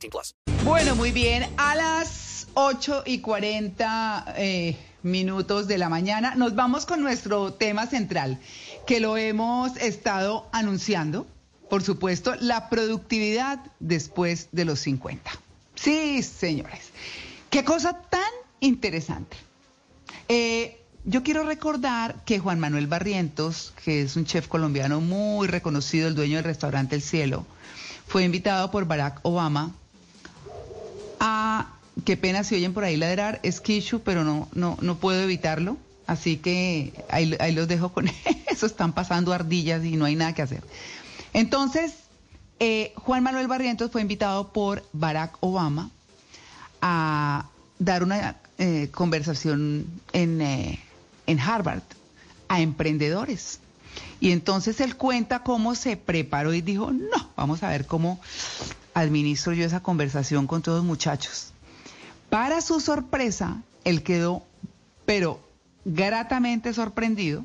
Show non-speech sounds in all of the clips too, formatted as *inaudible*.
18 plus. Bueno, muy bien. A las 8 y 40 eh, minutos de la mañana nos vamos con nuestro tema central, que lo hemos estado anunciando. Por supuesto, la productividad después de los 50. Sí, señores. Qué cosa tan interesante. Eh, yo quiero recordar que Juan Manuel Barrientos, que es un chef colombiano muy reconocido, el dueño del restaurante El Cielo, fue invitado por Barack Obama a, qué pena si oyen por ahí ladrar, es Kishu, pero no, no, no puedo evitarlo. Así que ahí, ahí los dejo con *laughs* eso, están pasando ardillas y no hay nada que hacer. Entonces, eh, Juan Manuel Barrientos fue invitado por Barack Obama a dar una eh, conversación en, eh, en Harvard a emprendedores. Y entonces él cuenta cómo se preparó y dijo, no, vamos a ver cómo administro yo esa conversación con todos los muchachos. Para su sorpresa, él quedó, pero gratamente sorprendido,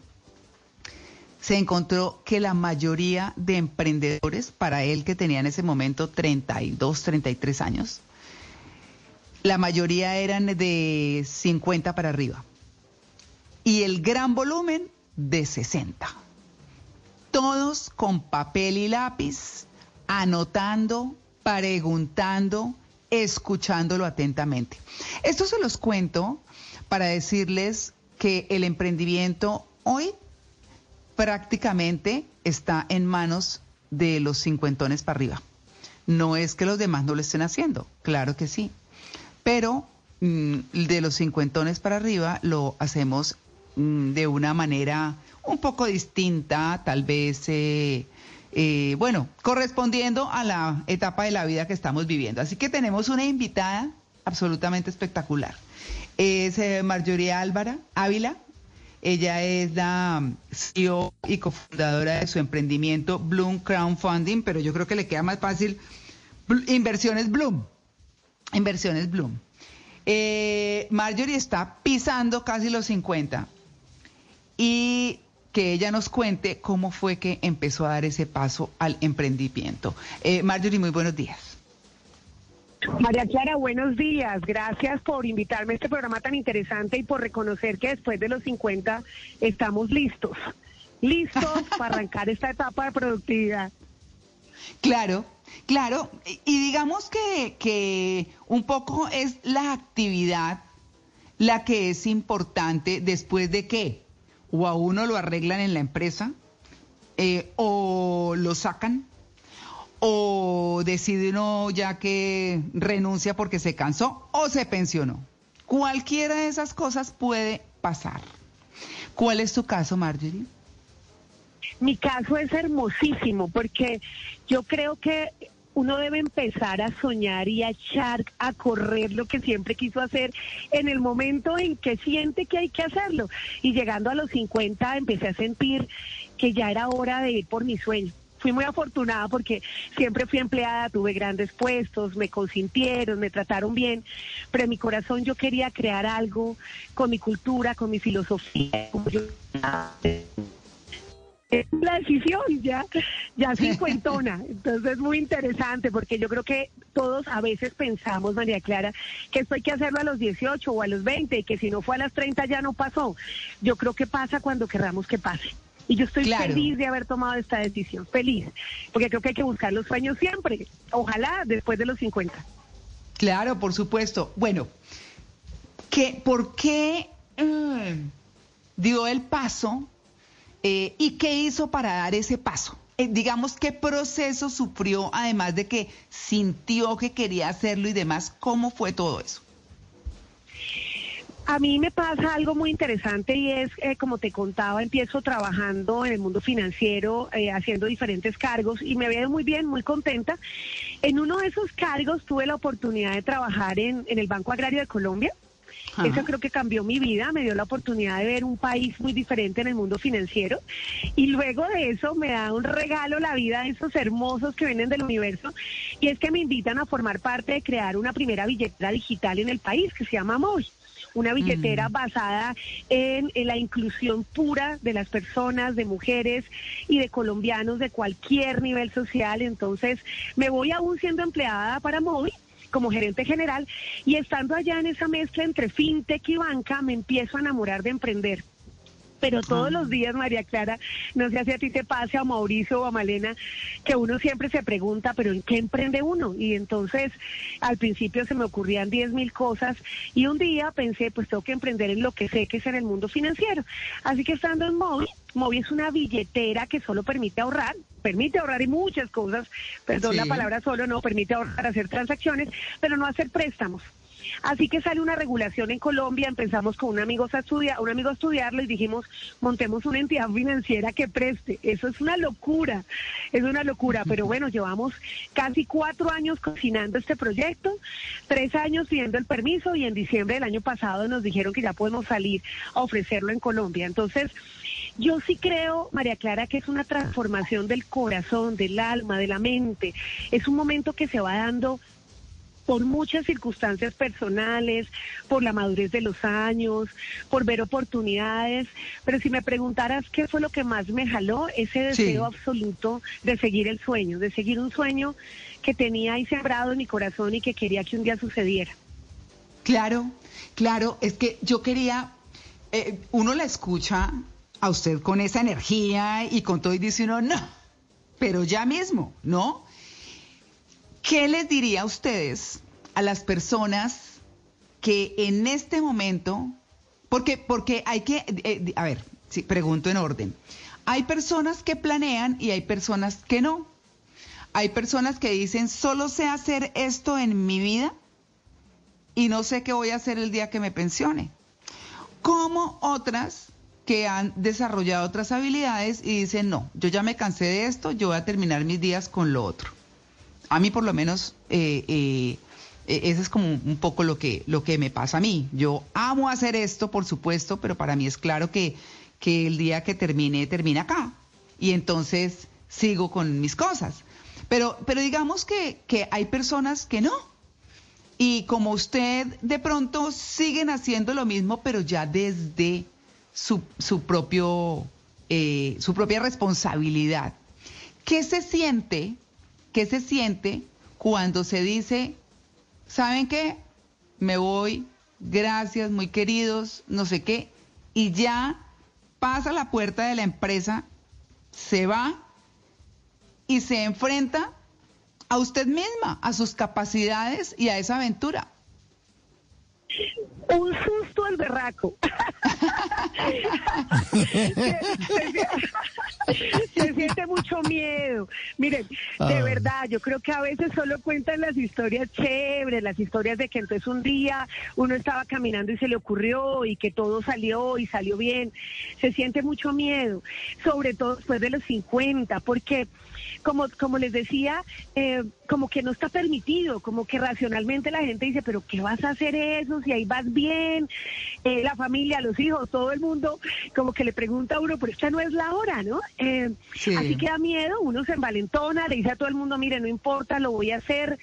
se encontró que la mayoría de emprendedores, para él que tenía en ese momento 32, 33 años, la mayoría eran de 50 para arriba. Y el gran volumen de 60. Todos con papel y lápiz, anotando, preguntando, escuchándolo atentamente. Esto se los cuento para decirles que el emprendimiento hoy prácticamente está en manos de los cincuentones para arriba. No es que los demás no lo estén haciendo, claro que sí, pero mm, de los cincuentones para arriba lo hacemos mm, de una manera un poco distinta, tal vez, eh, eh, bueno, correspondiendo a la etapa de la vida que estamos viviendo. Así que tenemos una invitada absolutamente espectacular. Es eh, Marjorie Álvara Ávila. Ella es la CEO y cofundadora de su emprendimiento Bloom Crowdfunding, pero yo creo que le queda más fácil Inversiones Bloom. Inversiones Bloom. Eh, Marjorie está pisando casi los 50 y que ella nos cuente cómo fue que empezó a dar ese paso al emprendimiento. Eh, Marjorie, muy buenos días. María Clara, buenos días. Gracias por invitarme a este programa tan interesante y por reconocer que después de los 50 estamos listos, listos *laughs* para arrancar esta etapa de productividad. Claro, claro. Y digamos que, que un poco es la actividad la que es importante después de que o a uno lo arreglan en la empresa eh, o lo sacan o decide uno ya que renuncia porque se cansó o se pensionó. Cualquiera de esas cosas puede pasar. ¿Cuál es tu caso, Marjorie? Mi caso es hermosísimo porque yo creo que uno debe empezar a soñar y a echar a correr lo que siempre quiso hacer en el momento en que siente que hay que hacerlo. Y llegando a los 50 empecé a sentir que ya era hora de ir por mi sueño fui muy afortunada porque siempre fui empleada, tuve grandes puestos, me consintieron, me trataron bien, pero en mi corazón yo quería crear algo con mi cultura, con mi filosofía, decisión ya, ya cincuentona. *laughs* Entonces es muy interesante porque yo creo que todos a veces pensamos, María Clara, que esto hay que hacerlo a los 18 o a los 20 y que si no fue a las 30 ya no pasó. Yo creo que pasa cuando querramos que pase. Y yo estoy feliz de haber tomado esta decisión, feliz, porque creo que hay que buscar los sueños siempre, ojalá después de los 50. Claro, por supuesto. Bueno, ¿qué, ¿por qué mm, dio el paso eh, y qué hizo para dar ese paso? Eh, digamos, ¿qué proceso sufrió además de que sintió que quería hacerlo y demás? ¿Cómo fue todo eso? A mí me pasa algo muy interesante y es, eh, como te contaba, empiezo trabajando en el mundo financiero, haciendo diferentes cargos y me veo muy bien, muy contenta. En uno de esos cargos tuve la oportunidad de trabajar en el Banco Agrario de Colombia. Eso creo que cambió mi vida, me dio la oportunidad de ver un país muy diferente en el mundo financiero. Y luego de eso me da un regalo la vida de esos hermosos que vienen del universo. Y es que me invitan a formar parte de crear una primera billetera digital en el país que se llama Movi una billetera basada en, en, la inclusión pura de las personas, de mujeres y de colombianos de cualquier nivel social. Entonces, me voy aún siendo empleada para Movi como gerente general y estando allá en esa mezcla entre fintech y banca, me empiezo a enamorar de emprender pero todos los días, María Clara, no sé si a ti te pase, a Mauricio o a Malena, que uno siempre se pregunta, pero ¿en qué emprende uno? Y entonces, al principio se me ocurrían diez mil cosas y un día pensé, pues tengo que emprender en lo que sé que es en el mundo financiero. Así que estando en Movi, Movi es una billetera que solo permite ahorrar, permite ahorrar y muchas cosas, perdón la palabra solo, no, permite ahorrar, hacer transacciones, pero no hacer préstamos. Así que sale una regulación en Colombia, empezamos con un amigo a estudiar, un amigo a estudiarlo y dijimos, montemos una entidad financiera que preste. Eso es una locura, es una locura, pero bueno, llevamos casi cuatro años cocinando este proyecto, tres años pidiendo el permiso y en diciembre del año pasado nos dijeron que ya podemos salir a ofrecerlo en Colombia. Entonces, yo sí creo, María Clara, que es una transformación del corazón, del alma, de la mente. Es un momento que se va dando por muchas circunstancias personales, por la madurez de los años, por ver oportunidades. Pero si me preguntaras qué fue lo que más me jaló, ese deseo absoluto de seguir el sueño, de seguir un sueño que tenía ahí sembrado en mi corazón y que quería que un día sucediera. Claro, claro, es que yo quería, eh, uno la escucha a usted con esa energía y con todo y dice uno, no, pero ya mismo, ¿no? ¿Qué les diría a ustedes, a las personas que en este momento, porque, porque hay que, eh, a ver, sí, pregunto en orden, hay personas que planean y hay personas que no. Hay personas que dicen, solo sé hacer esto en mi vida y no sé qué voy a hacer el día que me pensione. Como otras que han desarrollado otras habilidades y dicen, no, yo ya me cansé de esto, yo voy a terminar mis días con lo otro. A mí por lo menos eh, eh, eh, eso es como un poco lo que, lo que me pasa a mí. Yo amo hacer esto, por supuesto, pero para mí es claro que, que el día que termine, termina acá. Y entonces sigo con mis cosas. Pero, pero digamos que, que hay personas que no. Y como usted de pronto siguen haciendo lo mismo, pero ya desde su, su propio, su propia responsabilidad. ¿Qué se siente ¿Qué se siente cuando se dice, ¿saben qué? Me voy, gracias, muy queridos, no sé qué, y ya pasa la puerta de la empresa, se va y se enfrenta a usted misma, a sus capacidades y a esa aventura. Un susto al berraco. *laughs* se, siente mucho miedo. Miren, de ah. verdad, yo creo que a veces solo cuentan las historias chéveres, las historias de que entonces un día uno estaba caminando y se le ocurrió y que todo salió y salió bien. Se siente mucho miedo, sobre todo después de los 50, porque como, como les decía, eh, como que no está permitido, como que racionalmente la gente dice, pero ¿qué vas a hacer eso si ahí vas bien? Eh, la familia, los hijos, todo el mundo, como que le pregunta a uno, pero esta no es la hora, ¿no? Eh, así que da miedo, uno se envalentona, le dice a todo el mundo, mire, no importa, lo voy a hacer,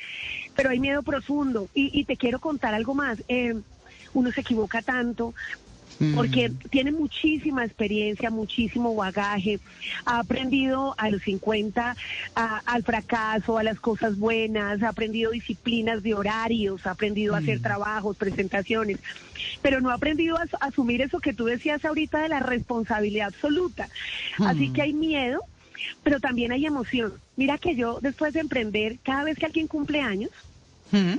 pero hay miedo profundo. Y, y te quiero contar algo más. uno se equivoca tanto, porque tiene muchísima experiencia, muchísimo bagaje, ha aprendido a los 50 al fracaso, a las cosas buenas, ha aprendido disciplinas de horarios, ha aprendido a hacer trabajos, presentaciones, pero no ha aprendido a, asumir eso que tú decías ahorita de la responsabilidad absoluta. Así que hay miedo, pero también hay emoción. Mira que yo después de emprender, cada vez que alguien cumple años,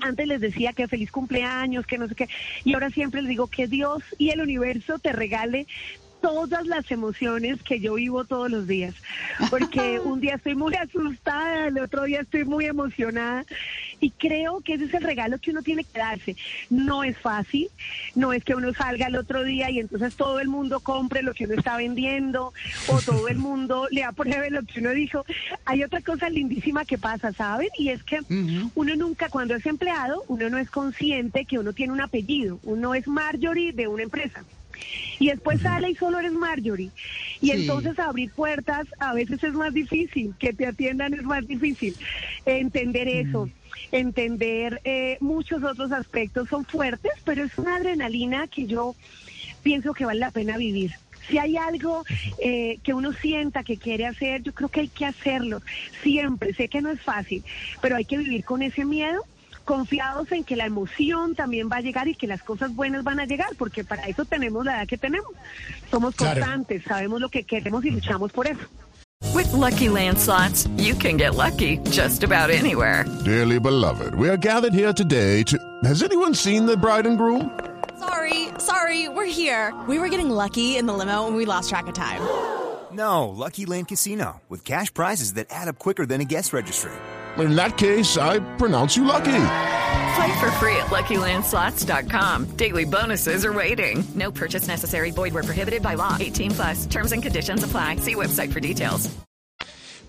antes les decía que feliz cumpleaños, que no sé qué, y ahora siempre les digo que Dios y el universo te regale todas las emociones que yo vivo todos los días. Porque *laughs* un día estoy muy asustada, el otro día estoy muy emocionada. Y creo que ese es el regalo que uno tiene que darse. No es fácil, no es que uno salga el otro día y entonces todo el mundo compre lo que uno está vendiendo o todo el mundo le apruebe lo que uno dijo. Hay otra cosa lindísima que pasa, ¿saben? Y es que uno nunca, cuando es empleado, uno no es consciente que uno tiene un apellido. Uno es Marjorie de una empresa. Y después sale y solo eres Marjorie. Y entonces abrir puertas a veces es más difícil, que te atiendan es más difícil. Entender eso entender eh, muchos otros aspectos son fuertes, pero es una adrenalina que yo pienso que vale la pena vivir. Si hay algo eh, que uno sienta que quiere hacer, yo creo que hay que hacerlo. Siempre, sé que no es fácil, pero hay que vivir con ese miedo confiados en que la emoción también va a llegar y que las cosas buenas van a llegar, porque para eso tenemos la edad que tenemos. Somos constantes, sabemos lo que queremos y luchamos por eso. With lucky landslots, you can get lucky just about anywhere. Dearly beloved, we are gathered here today to. Has anyone seen the bride and groom? Sorry, sorry, we're here. We were getting lucky in the limo and we lost track of time. No, Lucky Land Casino, with cash prizes that add up quicker than a guest registry in that case, I pronounce you lucky. Play for free at LuckyLandSlots.com. Daily bonuses are waiting. No purchase necessary. Void were prohibited by law. 18 plus. Terms and conditions apply. See website for details.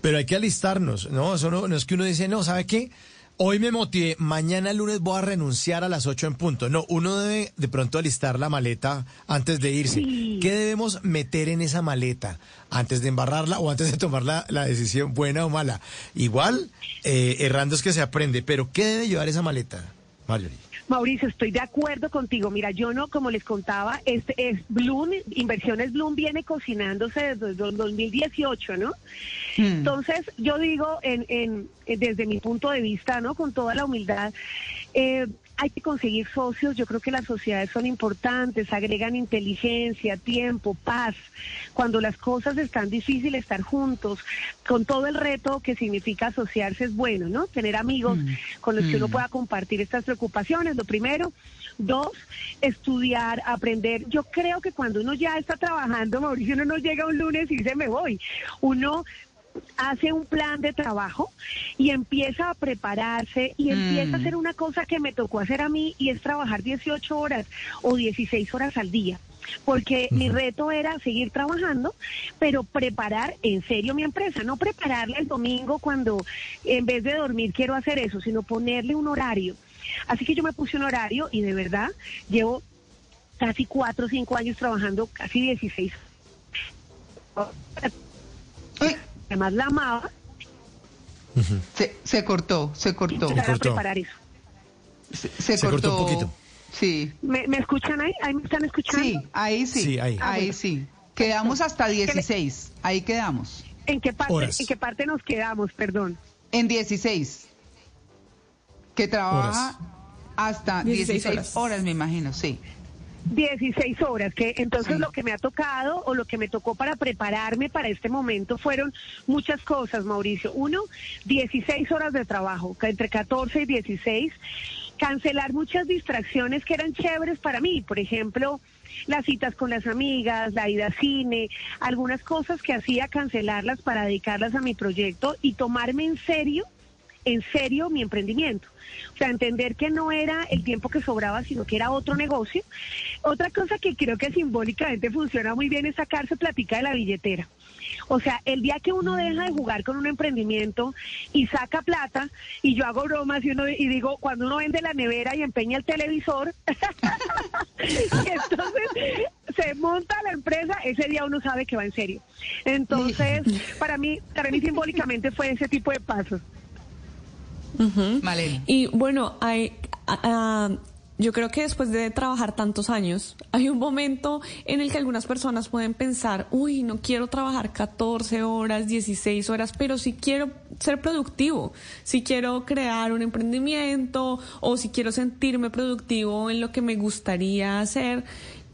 Pero hay que alistarnos, ¿no? Eso no, no es que uno dice, no, ¿sabe qué? Hoy me motivé, mañana lunes voy a renunciar a las 8 en punto. No, uno debe de pronto alistar la maleta antes de irse. ¿Qué debemos meter en esa maleta antes de embarrarla o antes de tomar la, decisión buena o mala? Igual, eh, errando es que se aprende, pero ¿qué debe llevar esa maleta, Marjorie? Mauricio, estoy de acuerdo contigo. Mira, yo no, como les contaba, este es Bloom, Inversiones Bloom viene cocinándose desde 2018, ¿no? Hmm. Entonces, yo digo, en, en, desde mi punto de vista, ¿no? Con toda la humildad, eh, hay que conseguir socios, yo creo que las sociedades son importantes, agregan inteligencia, tiempo, paz. Cuando las cosas están difíciles, estar juntos, con todo el reto que significa asociarse es bueno, ¿no? Tener amigos mm. con los que uno mm. pueda compartir estas preocupaciones, lo primero. Dos, estudiar, aprender. Yo creo que cuando uno ya está trabajando, Mauricio, uno no llega un lunes y dice me voy. Uno hace un plan de trabajo y empieza a prepararse y empieza a mm. hacer una cosa que me tocó hacer a mí y es trabajar 18 horas o 16 horas al día. Porque mi reto era seguir trabajando, pero preparar en serio mi empresa, no prepararle el domingo cuando en vez de dormir quiero hacer eso, sino ponerle un horario. Así que yo me puse un horario y de verdad llevo casi cuatro o cinco años trabajando, casi 16 además la amaba. se, se, cortó, se cortó. Se cortó. preparar eso. Se, cortó. un poquito. Sí. ¿Me, ¿Me, escuchan ahí? ¿Ahí me están escuchando? Sí, ahí sí. sí ahí. ahí sí. Quedamos hasta 16. Ahí quedamos. ¿En qué parte, ¿en qué parte nos quedamos, perdón? En 16. Que trabaja hasta 16, horas, me imagino, sí. 16 horas, que entonces lo que me ha tocado o lo que me tocó para prepararme para este momento fueron muchas cosas, Mauricio. Uno, 16 horas de trabajo, entre 14 y 16. Cancelar muchas distracciones que eran chéveres para mí, por ejemplo, las citas con las amigas, la ida al cine, algunas cosas que hacía cancelarlas para dedicarlas a mi proyecto y tomarme en serio en serio mi emprendimiento. O sea, entender que no era el tiempo que sobraba, sino que era otro negocio. Otra cosa que creo que simbólicamente funciona muy bien es sacarse platica de la billetera. O sea, el día que uno deja de jugar con un emprendimiento y saca plata, y yo hago bromas y, uno, y digo, cuando uno vende la nevera y empeña el televisor, y *laughs* entonces se monta la empresa, ese día uno sabe que va en serio. Entonces, para mí, para mí simbólicamente fue ese tipo de pasos. Y bueno, hay, yo creo que después de trabajar tantos años, hay un momento en el que algunas personas pueden pensar, uy, no quiero trabajar 14 horas, 16 horas, pero sí quiero ser productivo, si quiero crear un emprendimiento o si quiero sentirme productivo en lo que me gustaría hacer.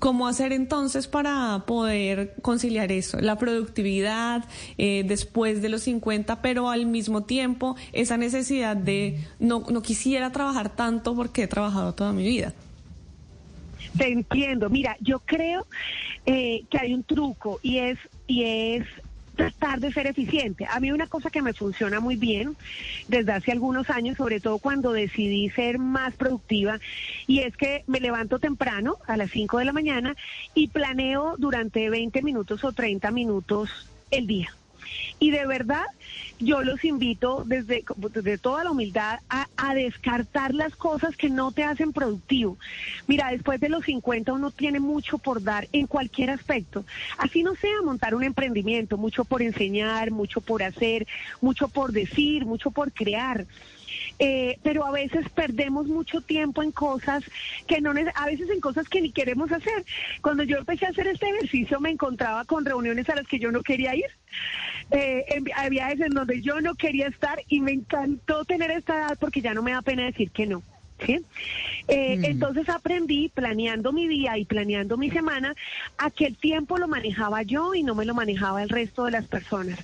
¿Cómo hacer entonces para poder conciliar eso? La productividad eh, después de los 50, pero al mismo tiempo esa necesidad de no, no quisiera trabajar tanto porque he trabajado toda mi vida. Te entiendo. Mira, yo creo eh, que hay un truco y es y es tratar de ser eficiente. A mí una cosa que me funciona muy bien desde hace algunos años, sobre todo cuando decidí ser más productiva, y es que me levanto temprano a las 5 de la mañana y planeo durante 20 minutos o 30 minutos el día. Y de verdad, yo los invito desde, toda la humildad a, a, descartar las cosas que no te hacen productivo. Mira, después de los 50 uno tiene mucho por dar en cualquier aspecto. Así no sea montar un emprendimiento, mucho por enseñar, mucho por hacer, mucho por decir, mucho por crear. Eh, pero a veces perdemos mucho tiempo en cosas que no, a veces en cosas que ni queremos hacer. Cuando yo empecé a hacer este ejercicio me encontraba con reuniones a las que yo no quería ir, *laughs* eh, en, había veces en donde yo no quería estar y me encantó tener esta edad porque ya no me da pena decir que no. ¿Sí? Eh, mm. Entonces aprendí planeando mi día y planeando mi semana a que el tiempo lo manejaba yo y no me lo manejaba el resto de las personas.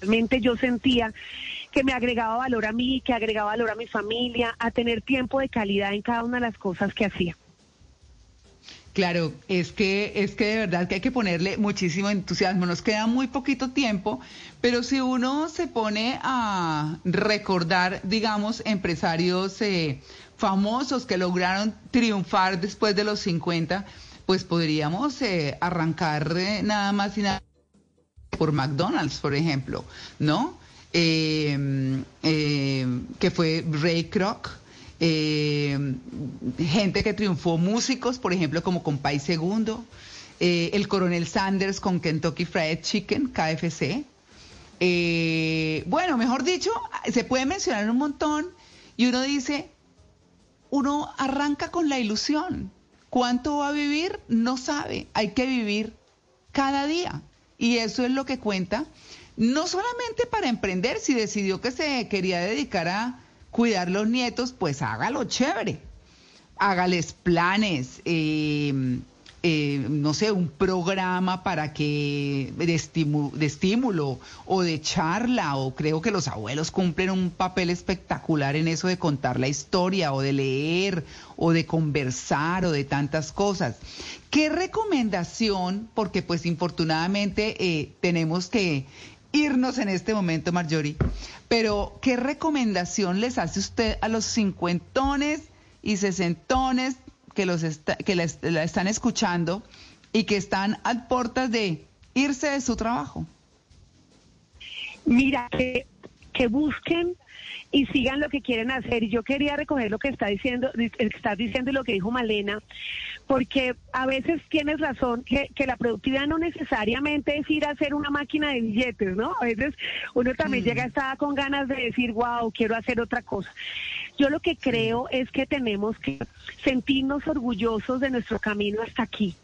Realmente yo sentía que me agregaba valor a mí, que agregaba valor a mi familia, a tener tiempo de calidad en cada una de las cosas que hacía. Claro, es que es que de verdad que hay que ponerle muchísimo entusiasmo. Nos queda muy poquito tiempo, pero si uno se pone a recordar, digamos, empresarios eh, famosos que lograron triunfar después de los 50, pues podríamos eh, arrancar eh, nada más y nada por McDonald's, por ejemplo, ¿no? Eh, que fue Ray Kroc. gente que triunfó, músicos, por ejemplo, como Compay Segundo, el Coronel Sanders con Kentucky Fried Chicken, KFC. bueno, mejor dicho, se puede mencionar un montón y uno dice, uno arranca con la ilusión. ¿Cuánto va a vivir? No sabe. Hay que vivir cada día. Y eso es lo que cuenta, no solamente para emprender, si decidió que se quería dedicar a cuidar los nietos, pues hágalo chévere. Hágales planes, eh, eh, no sé, un programa para que de, estímulo, o de charla, o creo que los abuelos cumplen un papel espectacular en eso de contar la historia, o de leer, o de conversar, o de tantas cosas. ¿Qué recomendación, porque pues infortunadamente eh, tenemos que irnos en este momento, Marjorie, pero ¿qué recomendación les hace usted a los cincuentones y sesentones que, los que la, están escuchando y que están a puertas de irse de su trabajo? Mira, que, que busquen y sigan lo que quieren hacer. Y yo quería recoger lo que está diciendo, estás diciendo y lo que dijo Malena, porque a veces tienes razón que, que, la productividad no necesariamente es ir a hacer una máquina de billetes, ¿no? A veces uno también mm. llega estar con ganas de decir, wow, quiero hacer otra cosa. Yo lo que creo es que tenemos que sentirnos orgullosos de nuestro camino hasta aquí.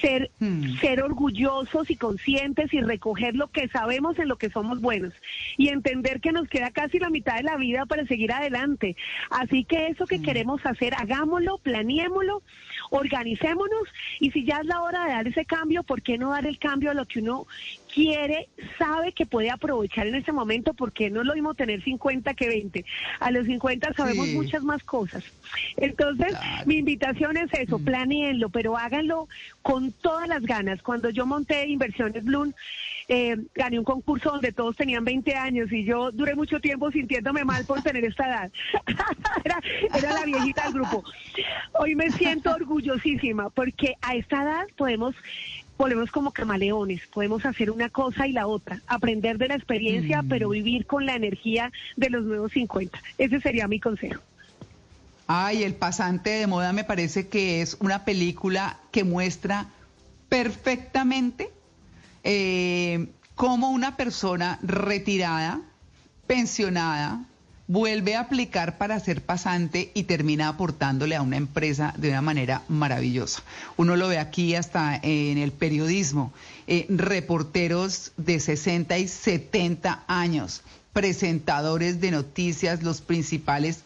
Ser, hmm. ser orgullosos y conscientes y recoger lo que sabemos en lo que somos buenos y entender que nos queda casi la mitad de la vida para seguir adelante. Así que eso que hmm. queremos hacer, hagámoslo, planeémoslo, organicémonos y si ya es la hora de dar ese cambio, ¿por qué no dar el cambio a lo que uno quiere, sabe que puede aprovechar en ese momento porque no es lo mismo tener 50 que 20. A los 50 sabemos muchas más cosas. Entonces, mi invitación es eso, mm. planeenlo, pero háganlo con todas las ganas. Cuando yo monté Inversiones Bloom, eh, gané un concurso donde todos tenían 20 años y yo duré mucho tiempo sintiéndome mal por tener esta edad. *laughs* era, era la viejita del grupo. Hoy me siento orgullosísima porque a esta edad podemos volvemos como camaleones, podemos hacer una cosa y la otra, aprender de la experiencia, mm. pero vivir con la energía de los nuevos 50. Ese sería mi consejo. Ay, El pasante de moda me parece que es una película que muestra perfectamente eh, cómo una persona retirada, pensionada, vuelve a aplicar para ser pasante y termina aportándole a una empresa de una manera maravillosa. Uno lo ve aquí hasta en el periodismo, eh, reporteros de 60 y 70 años, presentadores de noticias, los principales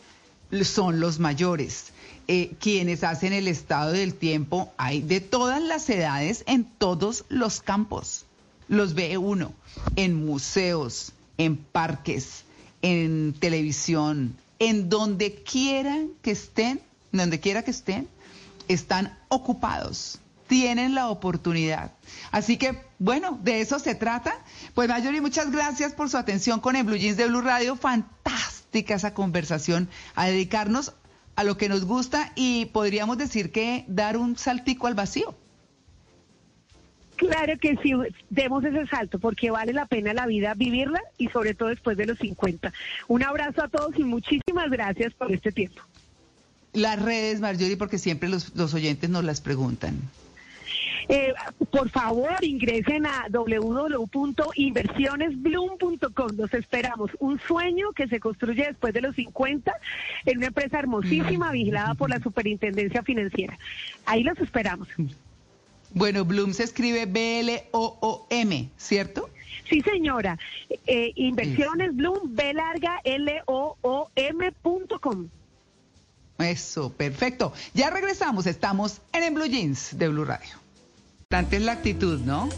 son los mayores. Eh, quienes hacen el estado del tiempo, hay de todas las edades en todos los campos. Los ve uno en museos, en parques, en televisión, en donde quieran que estén, donde quiera que estén, están ocupados, tienen la oportunidad. Así que, bueno, de eso se trata. Pues Mayori, muchas gracias por su atención con el Blue Jeans de Blue Radio. Fantástica esa conversación, a dedicarnos a lo que nos gusta y podríamos decir que dar un saltico al vacío. Claro que sí, demos ese salto porque vale la pena la vida vivirla y sobre todo después de los 50. Un abrazo a todos y muchísimas gracias por este tiempo. Las redes, Marjorie, porque siempre los, los oyentes nos las preguntan. Eh, por favor, ingresen a www.inversionesbloom.com. Los esperamos. Un sueño que se construye después de los 50 en una empresa hermosísima vigilada por la Superintendencia Financiera. Ahí los esperamos. Bueno, Bloom se escribe B-L-O-O-M, ¿cierto? Sí, señora. Eh, inversiones Bloom, B larga L-O-O-M punto com. Eso, perfecto. Ya regresamos, estamos en el Blue Jeans de Blue Radio. Tanta es la actitud, ¿no?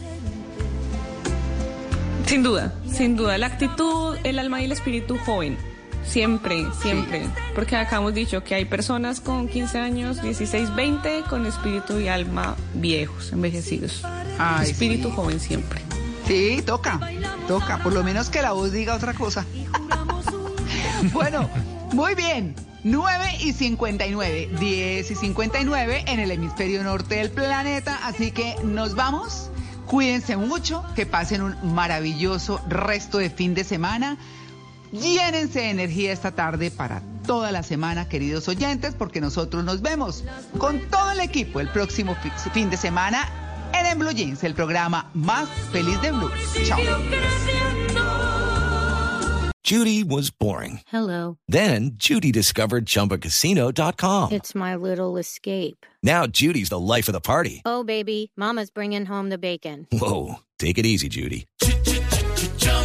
Sin duda, sin duda. La actitud, el alma y el espíritu joven. Siempre, siempre. Porque acá hemos dicho que hay personas con 15 años, 16, 20, con espíritu y alma viejos, envejecidos. Ay, espíritu sí. joven siempre. Sí, toca, toca. Por lo menos que la voz diga otra cosa. *laughs* bueno, muy bien. 9 y 59, 10 y 59 en el hemisferio norte del planeta. Así que nos vamos. Cuídense mucho, que pasen un maravilloso resto de fin de semana. Llénense de energía esta tarde para toda la semana, queridos oyentes, porque nosotros nos vemos con todo el equipo el próximo fi- fin de semana en, en Blue Jeans, el programa más feliz de Blue. Chao. Judy was boring. Hello. Then Judy discovered ChumbaCasino.com. It's my little escape. Now Judy's the life of the party. Oh, baby, Mama's bringing home the bacon. Whoa, take it easy, Judy.